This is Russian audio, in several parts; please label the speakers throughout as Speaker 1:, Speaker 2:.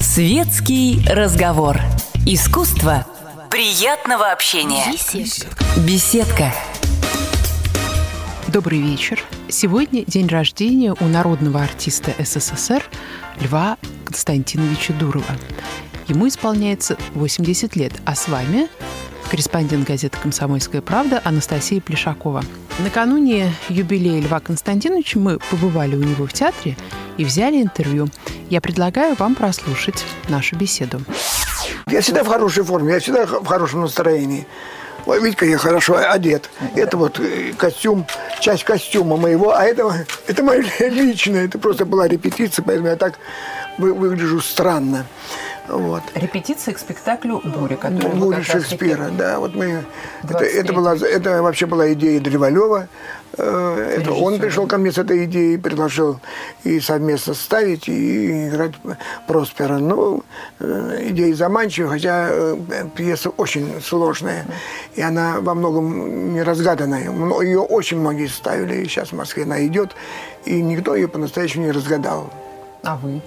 Speaker 1: Светский разговор. Искусство приятного общения. Беседка.
Speaker 2: Добрый вечер. Сегодня день рождения у народного артиста СССР Льва Константиновича Дурова. Ему исполняется 80 лет, а с вами корреспондент газеты «Комсомольская правда» Анастасия Плешакова. Накануне юбилея Льва Константиновича мы побывали у него в театре и взяли интервью. Я предлагаю вам прослушать нашу беседу.
Speaker 3: Я всегда в хорошей форме, я всегда в хорошем настроении. Ой, видите, я хорошо одет. Это вот э, костюм, часть костюма моего, а это, это мое личное. Это просто была репетиция, поэтому я так выгляжу странно.
Speaker 2: Вот. Репетиция к спектаклю «Буря», который
Speaker 3: «Буря» Шекспира, да. Вот мы, это, это, была, это вообще была идея Древолева. Э, это он пришел ко мне с этой идеей, предложил и совместно ставить, и играть Проспера. Ну, э, идея заманчивая, хотя э, пьеса очень сложная, и она во многом не разгаданная. Ее очень многие ставили, и сейчас в Москве она идет, и никто ее по-настоящему не разгадал.
Speaker 2: А вы?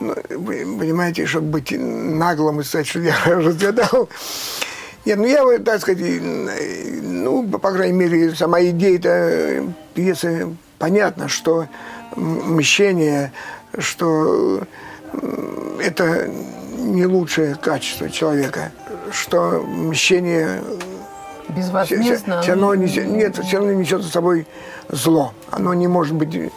Speaker 3: Ну, вы понимаете, чтобы быть наглым и сказать, что я разгадал. Нет, ну я, так сказать, ну, по крайней мере, сама идея пьесы понятна, что мщение, что это не лучшее качество человека, что мщение
Speaker 2: Безвозмездно.
Speaker 3: Все, все равно нет, все равно несет за собой зло. Оно не может быть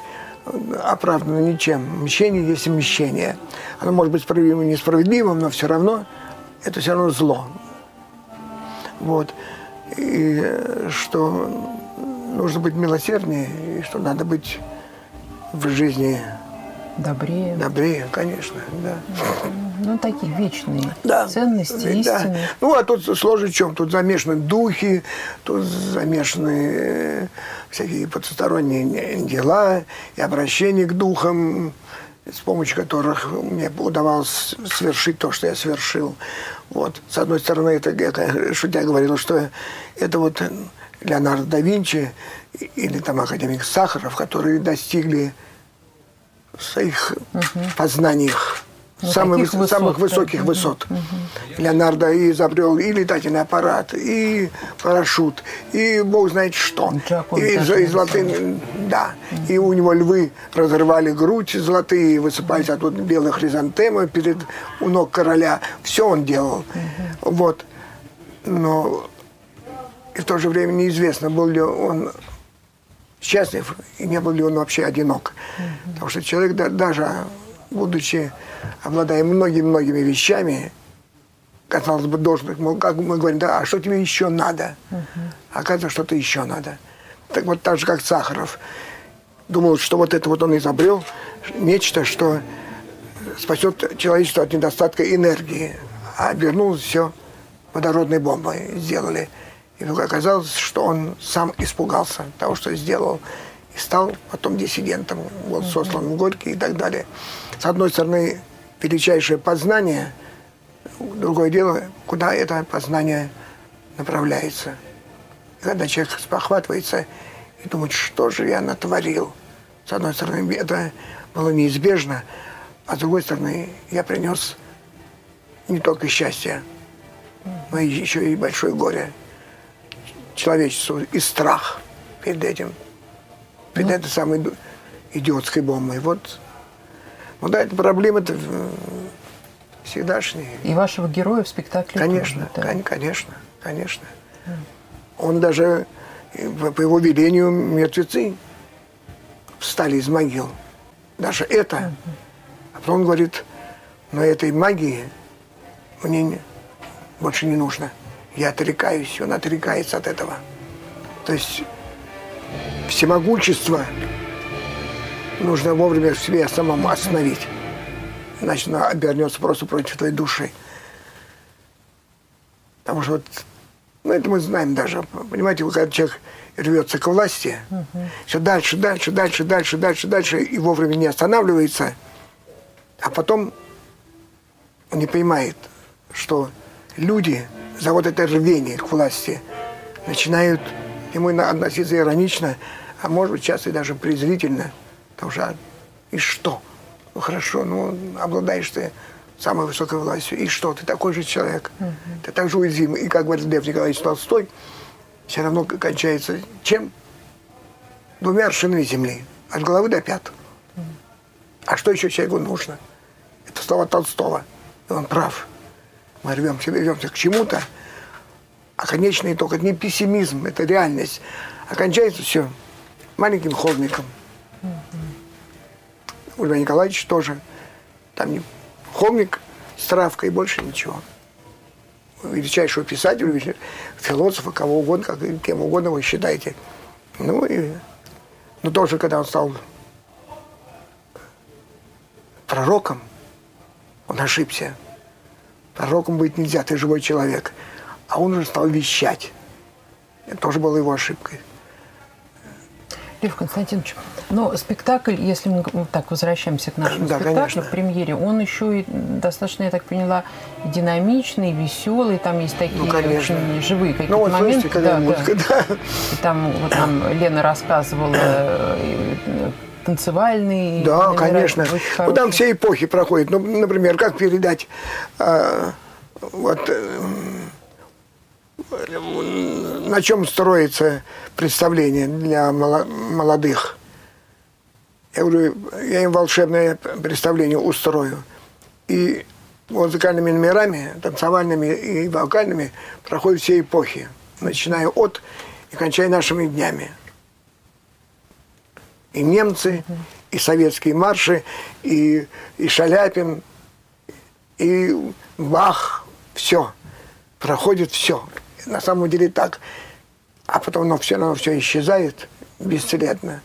Speaker 3: оправдано ничем. Мщение есть мщение. Оно может быть справедливым и несправедливым, но все равно это все равно зло. Вот. И что нужно быть милосерднее, и что надо быть в жизни
Speaker 2: добрее.
Speaker 3: Добрее, конечно, да.
Speaker 2: Ну, такие вечные да. ценности, да. истины.
Speaker 3: Ну, а тут сложно в чем? Тут замешаны духи, тут замешаны э, всякие потусторонние дела и обращения к духам, с помощью которых мне удавалось совершить то, что я совершил. Вот. С одной стороны, это, это шутя говорил, что это вот Леонардо да Винчи или там академик Сахаров, которые достигли своих угу. познаниях самых, высот, самых высоких да. высот. Угу. Леонардо и изобрел и летательный аппарат, и парашют, и бог знает что. и, и золотые, да. Угу. И у него львы разрывали грудь золотые, высыпались угу. оттуда белые хризантемы перед у ног короля. Все он делал. Угу. Вот. Но и в то же время неизвестно, был ли он счастлив и не был ли он вообще одинок. Угу. Потому что человек даже будучи, обладая многими-многими вещами, казалось бы, должен быть, как мы говорим, да, а что тебе еще надо? Uh-huh. Оказывается, что-то еще надо. Так вот, так же, как Сахаров. Думал, что вот это вот он изобрел, нечто, что спасет человечество от недостатка энергии. А обернулось все водородной бомбой сделали. И вдруг оказалось, что он сам испугался того, что сделал. И стал потом диссидентом, был сослан в Горький и так далее с одной стороны, величайшее познание, другое дело, куда это познание направляется. И когда человек спохватывается и думает, что же я натворил, с одной стороны, это было неизбежно, а с другой стороны, я принес не только счастье, но еще и большое горе человечеству и страх перед этим, перед ну. этой самой идиотской бомбой. Вот ну да, это проблемы-то всегдашние.
Speaker 2: И вашего героя в спектакле
Speaker 3: Конечно, тоже, да? конечно, конечно. Mm. Он даже, по его велению, мертвецы встали из могил. Даже это. Mm-hmm. А потом он говорит, но этой магии мне больше не нужно. Я отрекаюсь, он отрекается от этого. То есть всемогущество нужно вовремя себя самому остановить. Иначе она обернется просто против твоей души. Потому что вот, ну это мы знаем даже, понимаете, когда человек рвется к власти, угу. все дальше, дальше, дальше, дальше, дальше, дальше, и вовремя не останавливается, а потом он не понимает, что люди за вот это рвение к власти начинают ему относиться иронично, а может быть часто и даже презрительно. Потому что и что? Ну хорошо, ну обладаешь ты самой высокой властью. И что? Ты такой же человек. Угу. Ты так же уязвим. И, как говорит Лев Николаевич Толстой, все равно кончается чем? Двумя аршинами земли. От головы до пят. Угу. А что еще человеку нужно? Это слова Толстого. И он прав. Мы рвемся, рвемся к чему-то, а конечный итог – это не пессимизм, это реальность. Окончается все маленьким холмиком. У Льва тоже. Там холмик с травкой больше ничего. Величайшего писателя, философа, кого угодно, как, кем угодно вы считаете. Ну и но тоже, когда он стал пророком, он ошибся. Пророком быть нельзя, ты живой человек – а он уже стал вещать. Это тоже было его ошибкой.
Speaker 2: Лев Константинович, но спектакль, если мы так возвращаемся к нашему да, спектаклю, конечно. премьере, он еще и достаточно, я так поняла, динамичный, веселый, там есть такие ну, очень живые какие-то ну, вот моменты. Слышите, да, музыка, да. да. И там вот нам Лена рассказывала э, танцевальный.
Speaker 3: Да, конечно. Ну, там все эпохи проходят. Ну, например, как передать э, вот э, на чем строится представление для молодых? Я говорю, я им волшебное представление устрою. И музыкальными номерами, танцевальными и вокальными проходят все эпохи, начиная от и кончая нашими днями. И немцы, и советские марши, и, и Шаляпин, и Бах, все. Проходит все на самом деле так. А потом оно все равно все исчезает бесследно.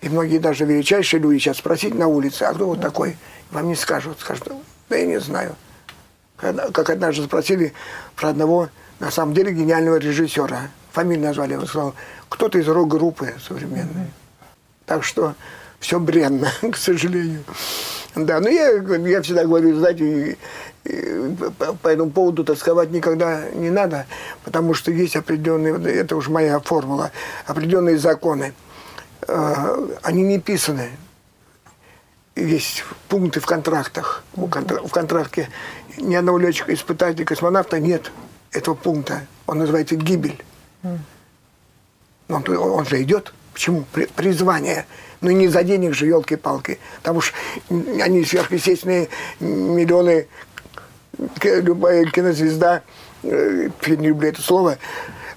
Speaker 3: И многие даже величайшие люди сейчас спросить на улице, а кто вот такой? Вам не скажут. Скажут, да я не знаю. Как однажды спросили про одного, на самом деле, гениального режиссера. Фамилию назвали, он сказал, кто-то из рок-группы современной. Так что все бренно, к сожалению. Да, но я, я всегда говорю, знаете, по этому поводу тосковать никогда не надо, потому что есть определенные, это уже моя формула, определенные законы. Э, они не писаны. Есть пункты в контрактах. В контракте ни одного летчика, испытателя, космонавта нет этого пункта. Он называется гибель. Он, он же идет. Почему? Призвание. Ну не за денег же, елки-палки. Потому что они сверхъестественные миллионы любая кинозвезда, э, не люблю это слово,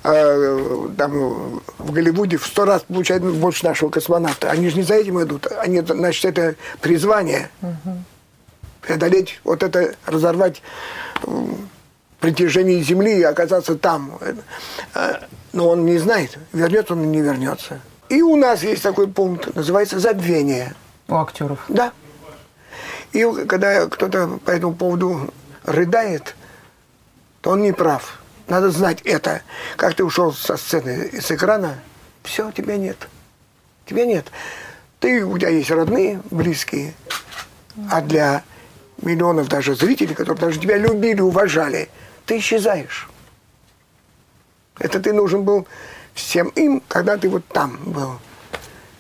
Speaker 3: а, там в Голливуде в сто раз получает больше нашего космонавта. Они же не за этим идут. Они, значит, это призвание. Угу. Преодолеть, вот это, разорвать притяжение Земли и оказаться там. А, но он не знает, вернется он или не вернется. И у нас есть такой пункт, называется забвение.
Speaker 2: У актеров?
Speaker 3: Да. И когда кто-то по этому поводу рыдает, то он не прав. Надо знать это. Как ты ушел со сцены, с экрана, все, тебя нет. Тебя нет. Ты, у тебя есть родные, близкие, а для миллионов даже зрителей, которые даже тебя любили, уважали, ты исчезаешь. Это ты нужен был всем им, когда ты вот там был.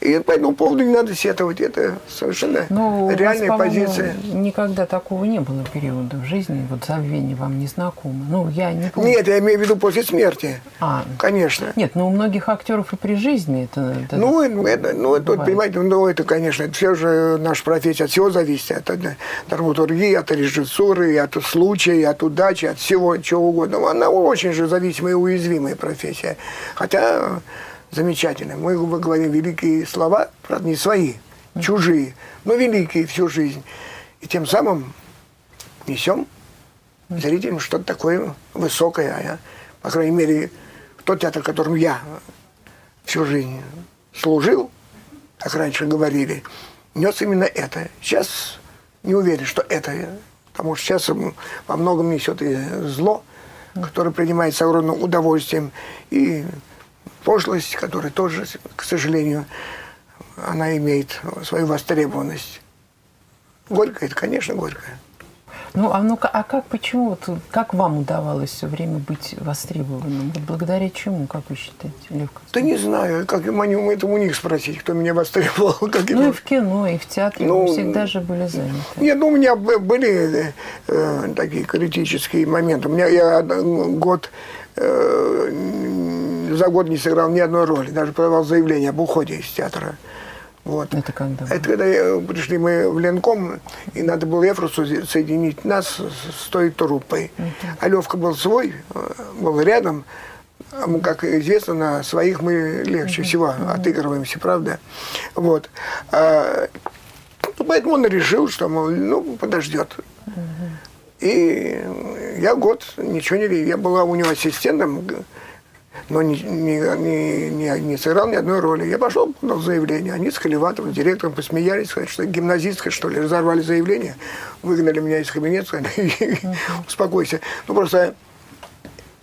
Speaker 3: И по этому поводу не надо сетовать. Это совершенно Но ну, реальная вас, позиция.
Speaker 2: Никогда такого не было периода в жизни. Вот забвение вам не знакомо. Ну, я не
Speaker 3: помню. Нет, я имею в виду после смерти. А. Конечно.
Speaker 2: Нет, но у многих актеров и при жизни это...
Speaker 3: это ну, это, ну, это, понимаете, ну, это, конечно, это все же наша профессия от всего зависит. От, от драматургии, от режиссуры, от случая, от удачи, от всего, чего угодно. Она очень же зависимая и уязвимая профессия. Хотя замечательно. Мы говорим великие слова, правда, не свои, чужие, но великие всю жизнь. И тем самым несем зрителям что-то такое высокое. А по крайней мере, тот театр, в котором я всю жизнь служил, как раньше говорили, нес именно это. Сейчас не уверен, что это, потому что сейчас во многом несет и зло, которое принимается огромным удовольствием, и пошлость, которая тоже, к сожалению, она имеет свою востребованность. Горько это, конечно, горько.
Speaker 2: Ну, а ну а как, почему, вот, как вам удавалось все время быть востребованным? Вот благодаря чему, как вы считаете, Лев
Speaker 3: Да не знаю, как им, это у них спросить, кто меня востребовал. Как
Speaker 2: ну, и в кино, и в театре ну, вы всегда же были заняты.
Speaker 3: Нет, ну, у меня были э, такие критические моменты. У меня я год э, за год не сыграл ни одной роли, даже подавал заявление об уходе из театра. Вот.
Speaker 2: Это когда?
Speaker 3: Это когда пришли мы в Ленком, и надо было Ефросу соединить нас с той труппой. Uh-huh. А Левка был свой, э, был рядом. А как известно, на своих мы легче uh-huh. всего отыгрываемся, правда? Вот. А, поэтому он решил, что, мол, ну, подождет. Uh-huh. И я год ничего не... Я была у него ассистентом, но не, не, не, не, сыграл ни одной роли. Я пошел, подал заявление. Они с Халиватовым, директором, посмеялись, сказали, что гимназистка, что ли, разорвали заявление, выгнали меня из кабинета, сказали, успокойся. Ну, просто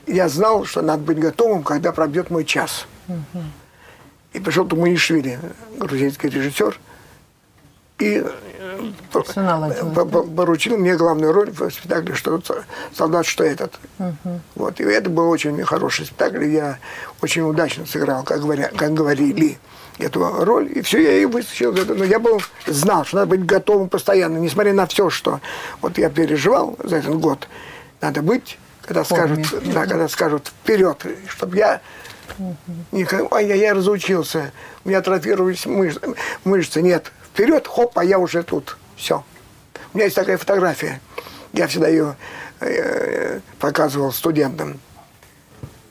Speaker 3: я знал, что надо быть готовым, когда пробьет мой час. И пришел Туманишвили, грузинский режиссер, и поручил мне главную роль в спектакле «Что солдат, что этот». Угу. Вот. И это был очень хороший спектакль. Я очень удачно сыграл, как, говоря, как говорили, эту роль. И все, я и это. Но я был, знал, что надо быть готовым постоянно, несмотря на все, что вот я переживал за этот год. Надо быть, когда скажут, да, когда скажут вперед, чтобы я угу. ой, я, я разучился, у меня атрофировались мышцы, мышцы. Нет, вперед, хоп, а я уже тут. Все. У меня есть такая фотография. Я всегда ее э, показывал студентам.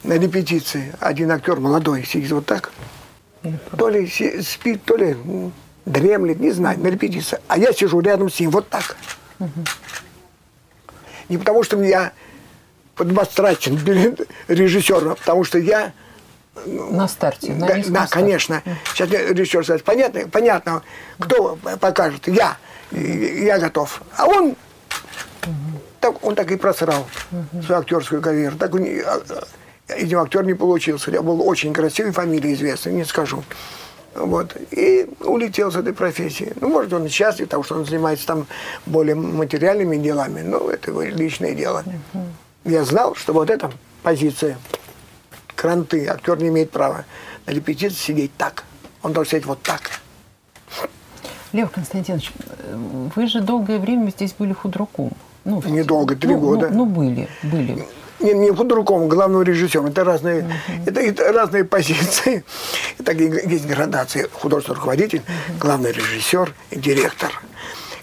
Speaker 3: На репетиции один актер молодой сидит вот так. То ли спит, то ли дремлет, не знаю, на репетиции. А я сижу рядом с ним вот так. Не потому, что я подмастрачен перед режиссером, а потому что я
Speaker 2: на старте,
Speaker 3: на да, да конечно. Сейчас режиссер скажет, понятно, понятно, кто покажет, я, я готов. А он, так, он так и просрал свою актерскую карьеру. Так он, этим актер не получился. Я был очень красивый, фамилия известная, не скажу. Вот. И улетел с этой профессии. Ну, может, он счастлив, потому что он занимается там более материальными делами, но это его личное дело. Я знал, что вот эта позиция кранты. Актер не имеет права на репетиции сидеть так. Он должен сидеть вот так.
Speaker 2: Лев Константинович, вы же долгое время здесь были худруком.
Speaker 3: Ну, Недолго, три ну, года.
Speaker 2: Ну, ну, были, были.
Speaker 3: Не, не худруком, главным режиссером. Это разные, uh-huh. это, это разные позиции. Это есть градации. Художественный руководитель, uh-huh. главный режиссер и директор.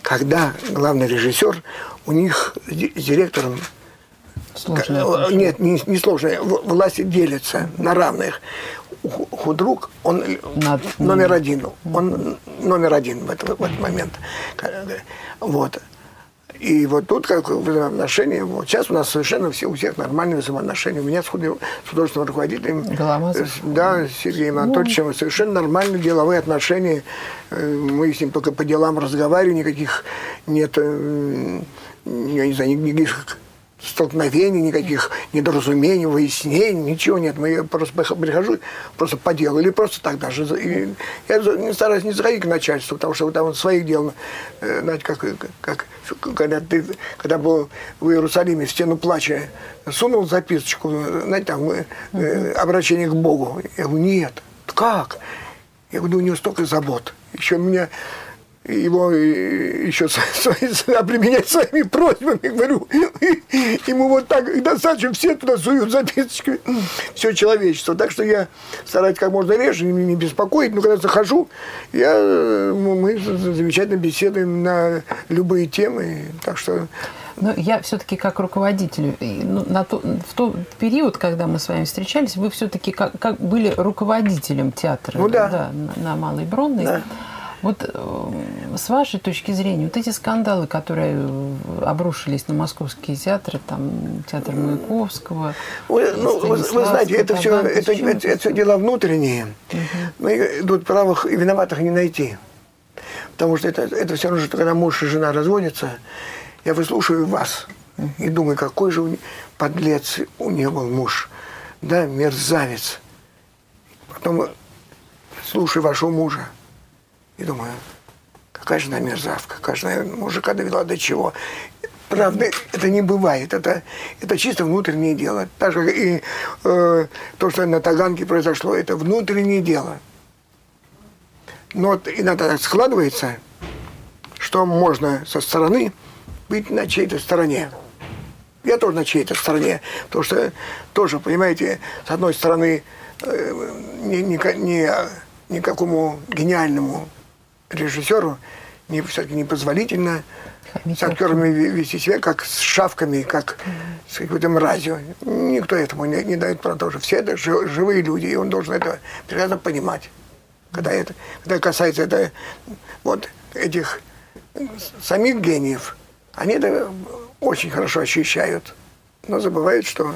Speaker 3: Когда главный режиссер, у них с директором
Speaker 2: Сложные
Speaker 3: э, Нет, не, не сложные. Власти делятся на равных. Худрук, он Над... номер один. Он номер один в этот, в этот момент. Вот. И вот тут как взаимоотношения, вот сейчас у нас совершенно все, у всех нормальные взаимоотношения. У меня с, худ... с художественным руководителем,
Speaker 2: Голомазов.
Speaker 3: да, с Сергеем Анатольевичем, ну. совершенно нормальные деловые отношения. Э, мы с ним только по делам разговариваем, никаких нет, э, я не знаю, никаких столкновений, никаких недоразумений, выяснений, ничего нет. Мы просто прихожу просто по делу, или просто так даже. И я не стараюсь не заходить к начальству, потому что там своих дел, э, знаете, как, как когда ты, когда был в Иерусалиме в стену плача, сунул записочку, знаете, там, э, обращение к Богу. Я говорю, нет, как? Я говорю, у него столько забот. Еще меня его еще обременять своими просьбами, говорю, ему вот так достаточно, все туда суют записочки, все человечество. Так что я стараюсь как можно реже не беспокоить, но когда захожу, я, мы замечательно беседуем на любые темы, так что...
Speaker 2: Но я все-таки как руководитель, ну, на то, в тот период, когда мы с вами встречались, вы все-таки как, как были руководителем театра
Speaker 3: ну, да.
Speaker 2: Да, на, на Малой Бронной. Да. Вот э, с вашей точки зрения, вот эти скандалы, которые обрушились на московские театры, там театр Маяковского,
Speaker 3: вы, ну, вы, вы знаете, это все, это, это, это все дела внутренние. Угу. Тут правых и виноватых не найти. Потому что это, это все равно, что когда муж и жена разводятся, я выслушиваю вас угу. и думаю, какой же у подлец у нее был муж. Да, мерзавец. Потом слушаю вашего мужа. И думаю, какая же она мерзавка, какая же она мужика довела до чего. Правда, это не бывает. Это, это чисто внутреннее дело. Так же, и э, то, что на Таганке произошло, это внутреннее дело. Но вот иногда так складывается, что можно со стороны быть на чьей-то стороне. Я тоже на чьей-то стороне. Потому что тоже, понимаете, с одной стороны, э, ни, ни, ни, никакому гениальному режиссеру не, все-таки непозволительно с актерами вести себя как с шавками, как с какой-то мразью. Никто этому не, не дает тоже. Все это живые люди, и он должен это прекрасно понимать. Когда это когда касается это, вот этих самих гениев, они это очень хорошо ощущают, но забывают, что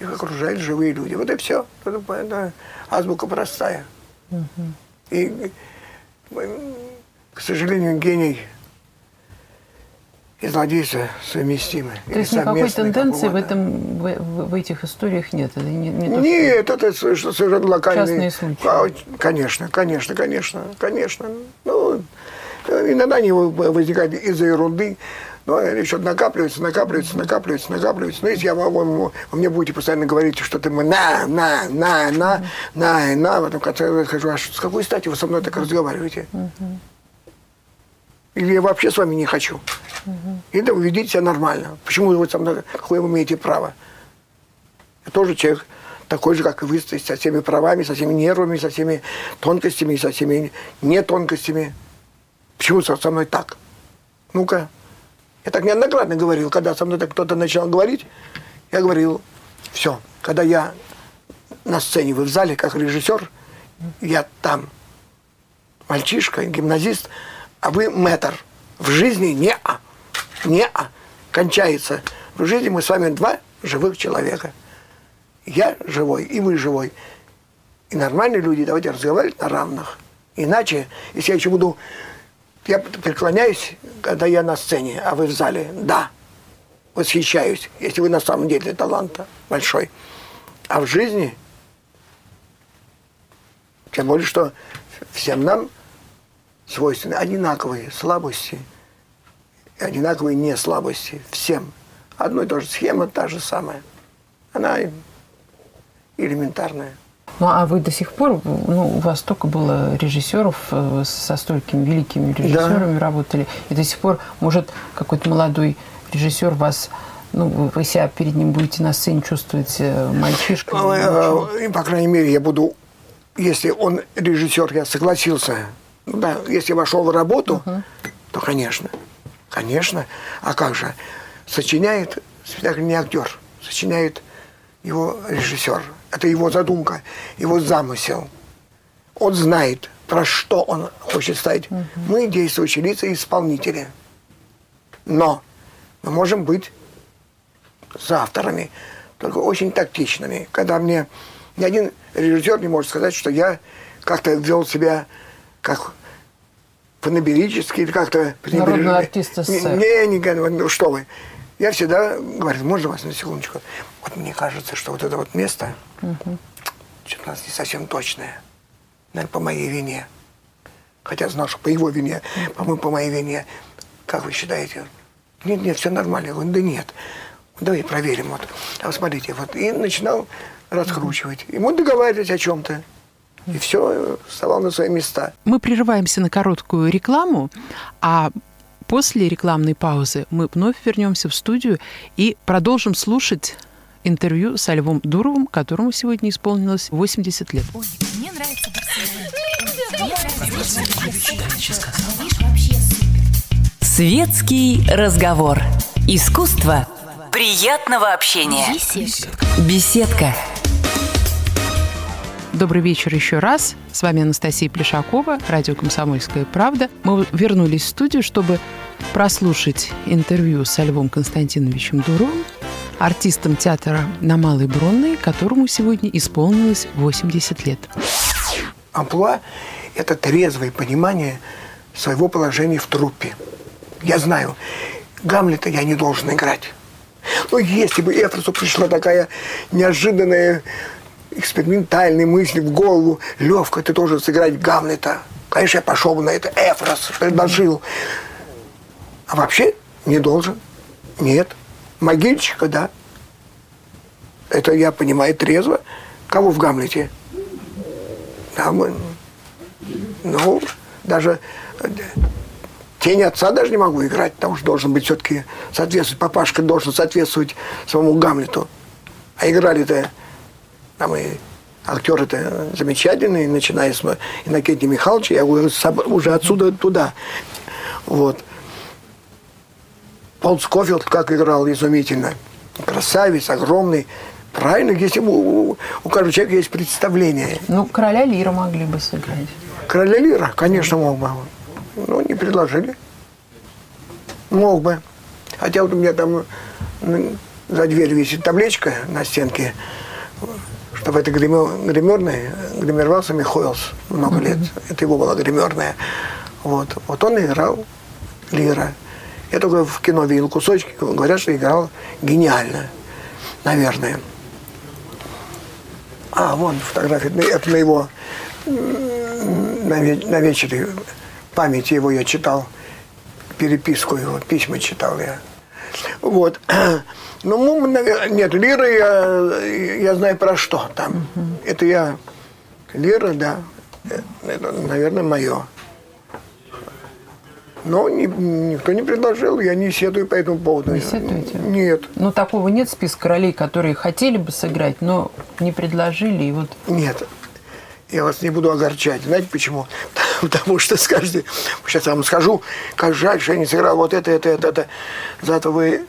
Speaker 3: их окружают живые люди. Вот и все. Это, это азбука простая. И, к сожалению, гений и злодейство совместимы.
Speaker 2: То есть никакой тенденции в, этом, в, в этих историях нет? Это не, не
Speaker 3: то, нет, что... это совершенно локальные...
Speaker 2: Частные случаи.
Speaker 3: А, конечно, конечно, конечно, конечно. Ну, иногда они возникают из-за ерунды. Но еще накапливается, накапливается, накапливается, накапливается. Но если я, вы, вы мне будете постоянно говорить, что ты мы на, на, на, на, на, на, в этом конце я скажу, а с какой стати вы со мной так разговариваете? Или я вообще с вами не хочу? Угу. Или вы ведите себя нормально. Почему вы со мной, какое вы имеете право? Я тоже человек такой же, как и вы, со всеми правами, со всеми нервами, со всеми тонкостями, со всеми нетонкостями. Почему со мной так? Ну-ка. Я так неоднократно говорил, когда со мной так кто-то начал говорить, я говорил, все, когда я на сцене, вы в зале, как режиссер, я там мальчишка, гимназист, а вы мэтр. В жизни не-а не -а, кончается. В жизни мы с вами два живых человека. Я живой, и вы живой. И нормальные люди, давайте разговаривать на равных. Иначе, если я еще буду... Я преклоняюсь, когда я на сцене, а вы в зале. Да, восхищаюсь, если вы на самом деле таланта большой. А в жизни, тем более, что всем нам свойственны одинаковые слабости – одинаковые не слабости всем. Одно и то же схема та же самая. Она элементарная.
Speaker 2: Ну а вы до сих пор, ну, у вас столько было режиссеров, э, со столькими великими режиссерами да. работали, и до сих пор, может, какой-то молодой режиссер вас ну, вы себя перед ним будете на сцене чувствовать э, мальчишкой?
Speaker 3: Э, по крайней мере, я буду, если он режиссер, я согласился, ну да, если вошел в работу, uh-huh. то, конечно. Конечно. А как же? Сочиняет спектакль не актер, сочиняет его режиссер. Это его задумка, его замысел. Он знает, про что он хочет ставить. Угу. Мы действующие лица и исполнители. Но мы можем быть за авторами, только очень тактичными. Когда мне ни один режиссер не может сказать, что я как-то вел себя как фанаберически или как-то...
Speaker 2: Народный артист СССР.
Speaker 3: Не, не, не, ну что вы. Я всегда говорю, можно вас на секундочку? Вот мне кажется, что вот это вот место, угу. что-то у нас не совсем точное. Наверное, по моей вине. Хотя знал, что по его вине, по-моему, по моей вине. Как вы считаете? Нет, нет, все нормально. Я говорю, да нет. Давай проверим. Вот. А вот смотрите, вот. И начинал раскручивать. И мы договаривались о чем-то и все вставало на свои места.
Speaker 2: Мы прерываемся на короткую рекламу, а после рекламной паузы мы вновь вернемся в студию и продолжим слушать интервью со Львом Дуровым, которому сегодня исполнилось 80 лет. Мне нравится
Speaker 1: Светский разговор. Искусство приятного общения. Беседка. Беседка.
Speaker 2: Добрый вечер еще раз. С вами Анастасия Плешакова, радио «Комсомольская правда». Мы вернулись в студию, чтобы прослушать интервью со Львом Константиновичем Дуровым, артистом театра на Малой Бронной, которому сегодня исполнилось 80 лет.
Speaker 3: Амплуа – это трезвое понимание своего положения в труппе. Я знаю, Гамлета я не должен играть. Но если бы Эфросу пришла такая неожиданная экспериментальные мысли в голову. Левка, ты должен сыграть Гамлета. Конечно, я пошел бы на это. Эфрос предложил. А вообще не должен. Нет. Могильщика, да. Это я понимаю трезво. Кого в Гамлете? Там, ну, даже тень отца даже не могу играть, потому что должен быть все-таки соответствовать, папашка должен соответствовать самому Гамлету. А играли-то там и актеры-то замечательные, начиная с Иннокентия Михайловича, я уже отсюда туда. Вот. Пол Скофилд как играл изумительно. Красавец, огромный. Правильно, если у, у каждого человека есть представление.
Speaker 2: Ну, короля Лира могли бы сыграть.
Speaker 3: Короля Лира, конечно, мог бы. Ну, не предложили. Мог бы. Хотя вот у меня там за дверью висит табличка на стенке, что в этой гримерной гримировался Михоэлс много лет. Это его была гримерная. Вот. вот он играл Лира. Я только в кино видел кусочки, говорят, что играл гениально. Наверное. А, вон фотография. Это на его на, на вечере памяти его я читал, переписку его, письма читал я. Вот. Ну, нет, лира я, я знаю про что там. Угу. Это я, лира, да, это, наверное, мое. Но ни, никто не предложил, я не сетую по этому поводу.
Speaker 2: Не сетуете?
Speaker 3: Нет.
Speaker 2: Ну, такого нет списка ролей, которые хотели бы сыграть, но не предложили, и вот...
Speaker 3: Нет, я вас не буду огорчать. Знаете почему? Потому что скажете, сейчас я вам скажу, как жаль, что я не сыграл вот это, это, это, это. Зато вы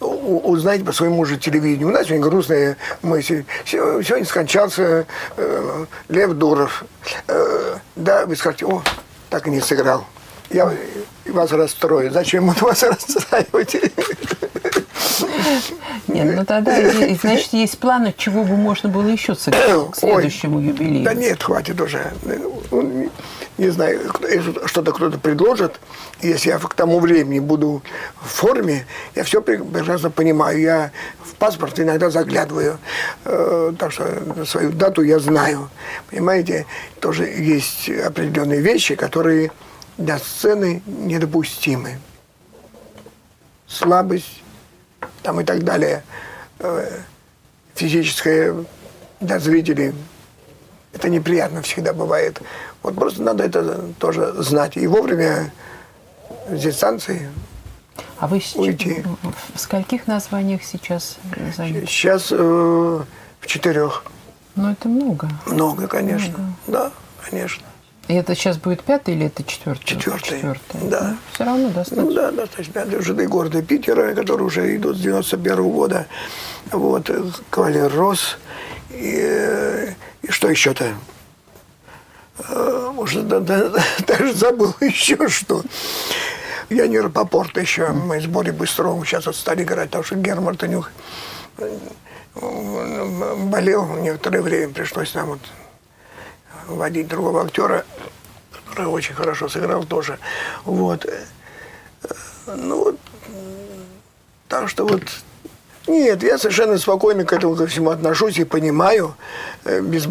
Speaker 3: узнаете по своему же телевидению. У нас сегодня грустная мысль. Сегодня скончался э, Лев Дуров. Э, да, вы скажете, о, так и не сыграл. Я вас расстрою. Зачем вас расстраивать?
Speaker 2: Нет, ну тогда, значит, есть планы, чего бы можно было еще сыграть к следующему Ой, юбилею.
Speaker 3: Да нет, хватит уже. Ну, не знаю, что-то кто-то предложит. Если я к тому времени буду в форме, я все прекрасно понимаю. Я в паспорт иногда заглядываю. Э, так что свою дату я знаю. Понимаете, тоже есть определенные вещи, которые для сцены недопустимы. Слабость, там и так далее, э, физическое для зрителей. Это неприятно всегда бывает. Вот просто надо это тоже знать. И вовремя с дистанции
Speaker 2: а вы уйти. в скольких названиях сейчас заняты?
Speaker 3: Сейчас э, в четырех.
Speaker 2: Ну, это много.
Speaker 3: Много, конечно. Много. Да, конечно.
Speaker 2: И это сейчас будет пятый или это четвертый?
Speaker 3: Четвертый.
Speaker 2: Четвертый.
Speaker 3: Да. Ну,
Speaker 2: все равно достаточно. Ну,
Speaker 3: да, достаточно. Пятый уже до города Питера, которые уже идут с 91 -го года. Вот, кавалер Рос. И, и что еще-то? А, может, да, да, даже забыл еще что. Я не Рапопорт еще. Мы с Борей Быстровым сейчас вот стали играть, потому что Герман Танюх э, болел некоторое время, пришлось нам вот водить другого актера, который очень хорошо сыграл тоже. Вот. Ну вот. Так что вот нет, я совершенно спокойно к этому ко всему отношусь и понимаю, э, без,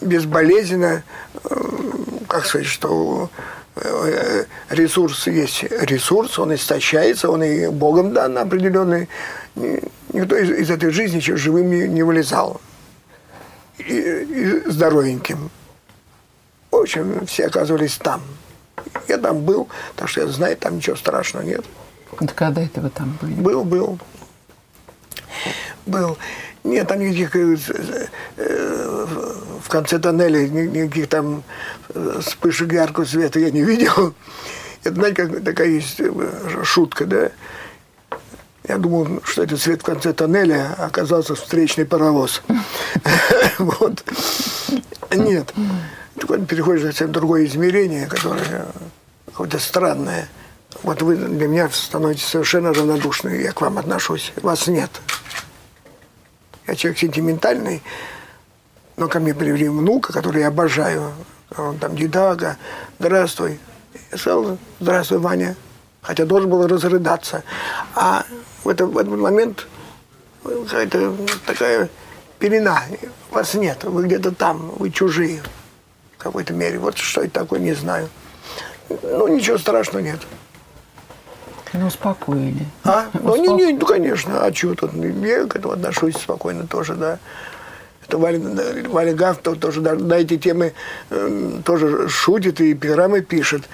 Speaker 3: безболезненно, э, как сказать, что э, ресурс есть ресурс, он истощается, он и Богом дан определенный. Никто из, из этой жизни живым не, не вылезал. И, и здоровеньким. Общем, все оказывались там. Я там был, так что я знаю, там ничего страшного нет.
Speaker 2: Да когда это вы там были?
Speaker 3: Был, был. Был. Нет, там никаких э, э, в конце тоннеля никаких там э, вспышек яркого света я не видел. Это, знаете, как такая есть шутка, да? Я думал, что это свет в конце тоннеля, оказался встречный паровоз. Вот. Нет переходишь в совсем другое измерение, которое какое-то странное. Вот вы для меня становитесь совершенно равнодушны, я к вам отношусь. Вас нет. Я человек сентиментальный, но ко мне привели внука, который я обожаю. Он там дедага, здравствуй. Я сказал, здравствуй, Ваня. Хотя должен был разрыдаться. А в, это, в этот момент какая-то такая пелена. Вас нет, вы где-то там, вы чужие какой-то мере. Вот что это такое, не знаю. Ну, ничего страшного нет.
Speaker 2: Ну, успокоили.
Speaker 3: А? Ну, не, не, ну, конечно. А чего тут? Я к этому отношусь спокойно тоже, да. Это Валя, Валя Гаф тоже да, на эти темы э, тоже шутит и эпиграммы пишет.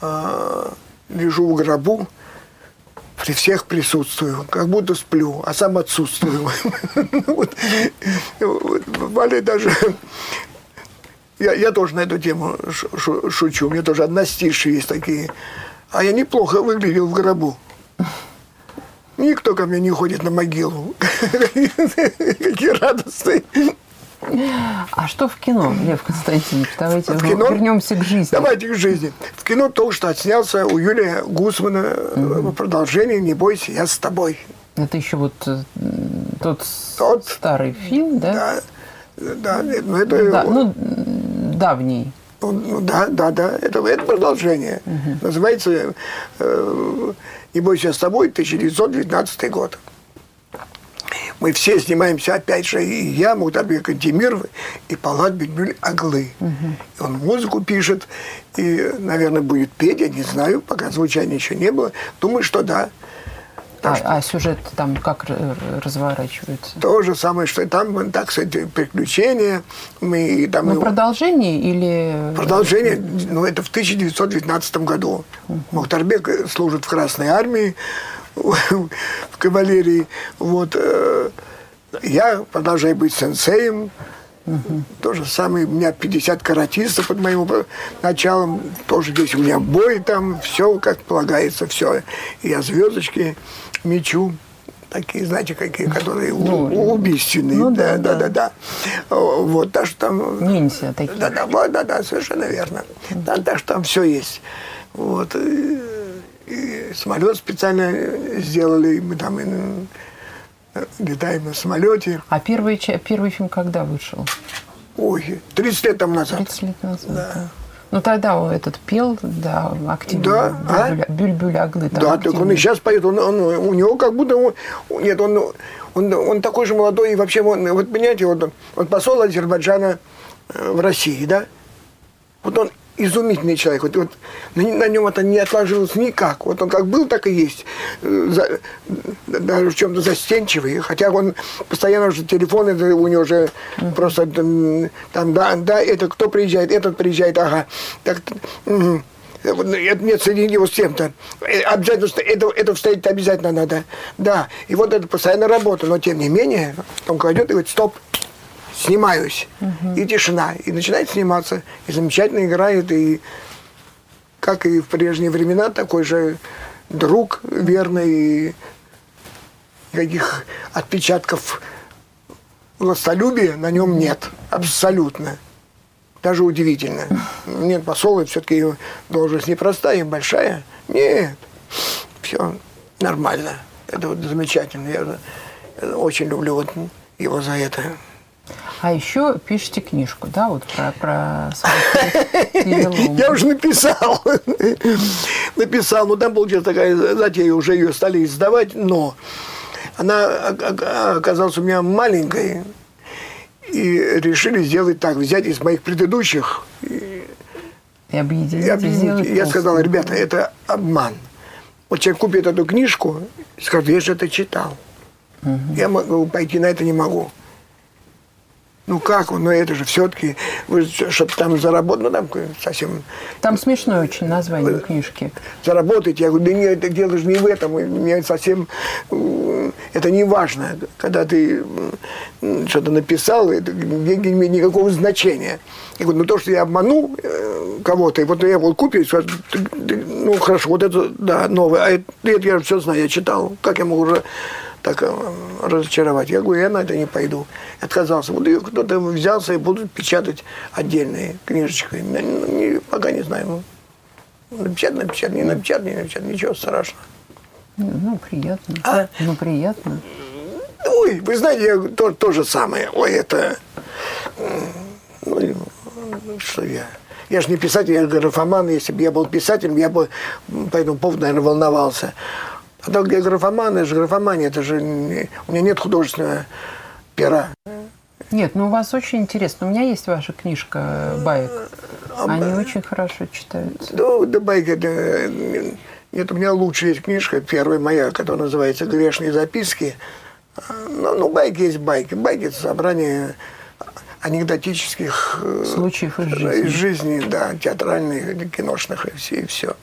Speaker 3: Э, лежу в гробу, при всех присутствую, как будто сплю, а сам отсутствую. Валя даже... Я, я тоже на эту тему шучу. У меня тоже одна стиши есть такие. А я неплохо выглядел в гробу. Никто ко мне не ходит на могилу. Какие радостные.
Speaker 2: А что в кино, Лев Константинович? Давайте в кино? вернемся к жизни.
Speaker 3: Давайте к жизни. В кино только что отснялся у Юлия Гусмана угу. продолжение «Не бойся, я с тобой».
Speaker 2: Это еще вот э, тот, тот старый фильм, да?
Speaker 3: Да, да, но это...
Speaker 2: Да, ну, давний.
Speaker 3: Ну, ну, да, да, да, это, это продолжение. Угу. Называется э, «Не бойся, с тобой», 1919 год мы все снимаемся, опять же, и я, Мухтарбек Антимиров, и Палат Бельбюль Аглы. Угу. И он музыку пишет, и, наверное, будет петь, я не знаю, пока звучания еще не было. Думаю, что да.
Speaker 2: А, а сюжет там как разворачивается?
Speaker 3: То же самое, что там, так сказать, приключения. Мы, там,
Speaker 2: ну, продолжение или...
Speaker 3: Продолжение, ну, это в 1919 году. Угу. Мухтарбек служит в Красной армии, в кавалерии. Вот. Э, я продолжаю быть сенсеем. Угу. То же самое, у меня 50 каратистов под моим началом. Тоже здесь у меня бой там, все как полагается, все. И я звездочки мечу такие, знаете, какие, которые ну, убийственные. Ну, да, да, да, да, да. Вот, так что там...
Speaker 2: Ниндзя такие.
Speaker 3: Да, да, да, да, совершенно верно. Да, так что там все есть. Вот. И и самолет специально сделали, мы там летаем на самолете.
Speaker 2: А первый, первый фильм когда вышел?
Speaker 3: Ой, 30 лет тому назад.
Speaker 2: 30 лет назад, да. да. Ну тогда он этот пел, да, активно. Да, а? Бюльбюль Аглы.
Speaker 3: Да, активно. так он и сейчас поет. Он, он, у него как будто... Он, нет, он, он, он такой же молодой. И вообще, он, вот понимаете, вот, вот посол Азербайджана э, в России, да? Вот он изумительный человек. Вот, вот на, на нем это не отложилось никак. Вот он как был, так и есть. Э, за, даже в чем-то застенчивый. Хотя он постоянно уже телефон, это у него уже uh-huh. просто там, да, да, это кто приезжает, этот приезжает, ага. Так, угу. Нет, соединить его с тем-то. Э, обязательно, это, это встретить обязательно надо. Да, и вот это постоянная работа, но тем не менее, он кладет и говорит, стоп, снимаюсь. Угу. И тишина. И начинает сниматься. И замечательно играет. И как и в прежние времена, такой же друг верный. И никаких отпечатков властолюбия на нем нет. Абсолютно. Даже удивительно. Нет, посол, все-таки должность непростая, большая. Нет. Все нормально. Это вот замечательно. Я очень люблю вот его за это.
Speaker 2: А еще пишите книжку, да, вот про, про
Speaker 3: Я уже написал. Написал, но там получилась такая затея, уже ее стали издавать, но она оказалась у меня маленькой. И решили сделать так, взять из моих предыдущих
Speaker 2: и объединить. И объединить.
Speaker 3: Я сказал, ребята, это обман. Вот человек купит эту книжку скажет, я же это читал. Угу. Я могу пойти на это не могу. Ну как, ну это же все-таки, чтобы там заработать, ну там совсем...
Speaker 2: Там смешное очень название книжки.
Speaker 3: Заработать, я говорю, да нет, это дело же не в этом, мне совсем, это не важно, когда ты что-то написал, это, деньги не имеют никакого значения. Я говорю, ну то, что я обманул э, кого-то, и вот я вот купил, ну хорошо, вот это, да, новое, а это, это я все знаю, я читал, как я могу уже так э, разочаровать. Я говорю, я на это не пойду. Отказался. Вот кто-то взялся и будут печатать отдельные книжечки. Не, пока не знаю. Ну, напечатать, напечатать, не напечатать, не напечатать, ничего страшного.
Speaker 2: Ну, приятно. А? Ну, приятно.
Speaker 3: Ой, вы знаете, я то, то же самое. Ой, это... Ну, что я... Я же не писатель, я графоман. Если бы я был писателем, я бы по этому поводу, наверное, волновался. А так где графоманы, это же графомания, это же... У меня нет художественного пера.
Speaker 2: Нет, ну у вас очень интересно. У меня есть ваша книжка «Баек». А Они очень хорошо читаются.
Speaker 3: Да, да байк, это... Нет, у меня лучшая есть книжка, первая моя, которая называется «Грешные записки». Ну, ну байки есть байки. Байки – это собрание анекдотических
Speaker 2: э, случаев из жизни.
Speaker 3: из жизни, да, театральных, киношных и все, и все.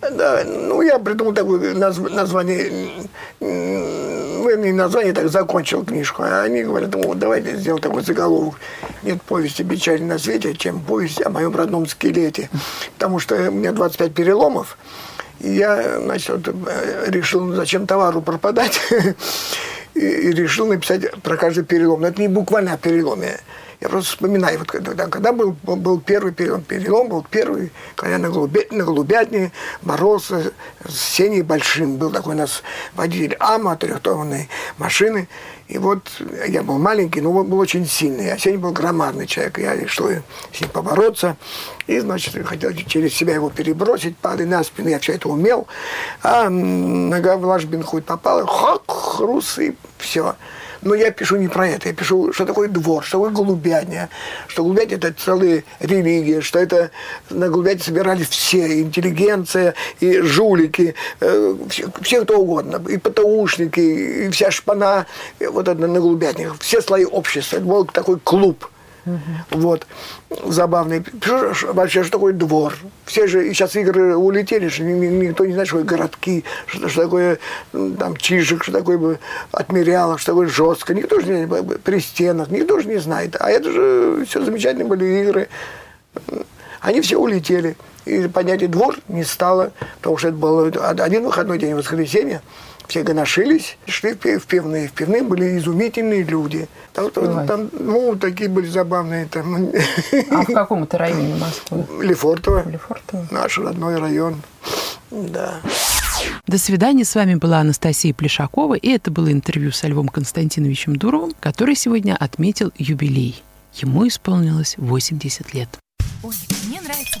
Speaker 3: Да, ну я придумал такое назв- название, ну, не название, так закончил книжку. А они говорят, ну, давайте сделаем такой заголовок. Нет повести печали на свете, чем повесть о моем родном скелете. Потому что у меня 25 переломов. И я, значит, решил, зачем товару пропадать, и, и решил написать про каждый перелом. Но это не буквально о переломе. Я просто вспоминаю, вот когда, когда был, был первый перелом, перелом был первый, когда на, голубя, на Голубятне мороз с Сеней Большим. Был такой у нас водитель АМА, трехтонной машины. И вот я был маленький, но он был очень сильный. А Сеня был громадный человек. Я решил с ним побороться. И, значит, хотел через себя его перебросить, падать на спину. Я все это умел. А нога в ложбин хоть попала, хак, хрус, и все. Но я пишу не про это. Я пишу, что такое двор, что такое голубятня, что голубятня – это целая религия, что это на голубятне собирались все, интеллигенция, и жулики, э, все, все кто угодно, и ПТУшники, и вся шпана, вот это на голубятнях, все слои общества. Это был такой клуб – Угу. Вот. Забавный. Вообще, что такое двор? Все же сейчас игры улетели, что никто не знает, что такое городки, что, что такое там чижик, что такое отмеряло, что такое жестко. Никто же не знает, при стенах, никто же не знает. А это же все замечательные были игры. Они все улетели. И понятие двор не стало, потому что это был один выходной день воскресенья все гоношились, шли в пивные. В пивные были изумительные люди. Там, там, ну, такие были забавные. Там.
Speaker 2: А в каком это районе Москвы?
Speaker 3: Лефортово.
Speaker 2: Лефортово.
Speaker 3: Наш родной район. Да.
Speaker 2: До свидания. С вами была Анастасия Плешакова, и это было интервью со Львом Константиновичем Дуровым, который сегодня отметил юбилей. Ему исполнилось 80 лет. Ой, мне нравится.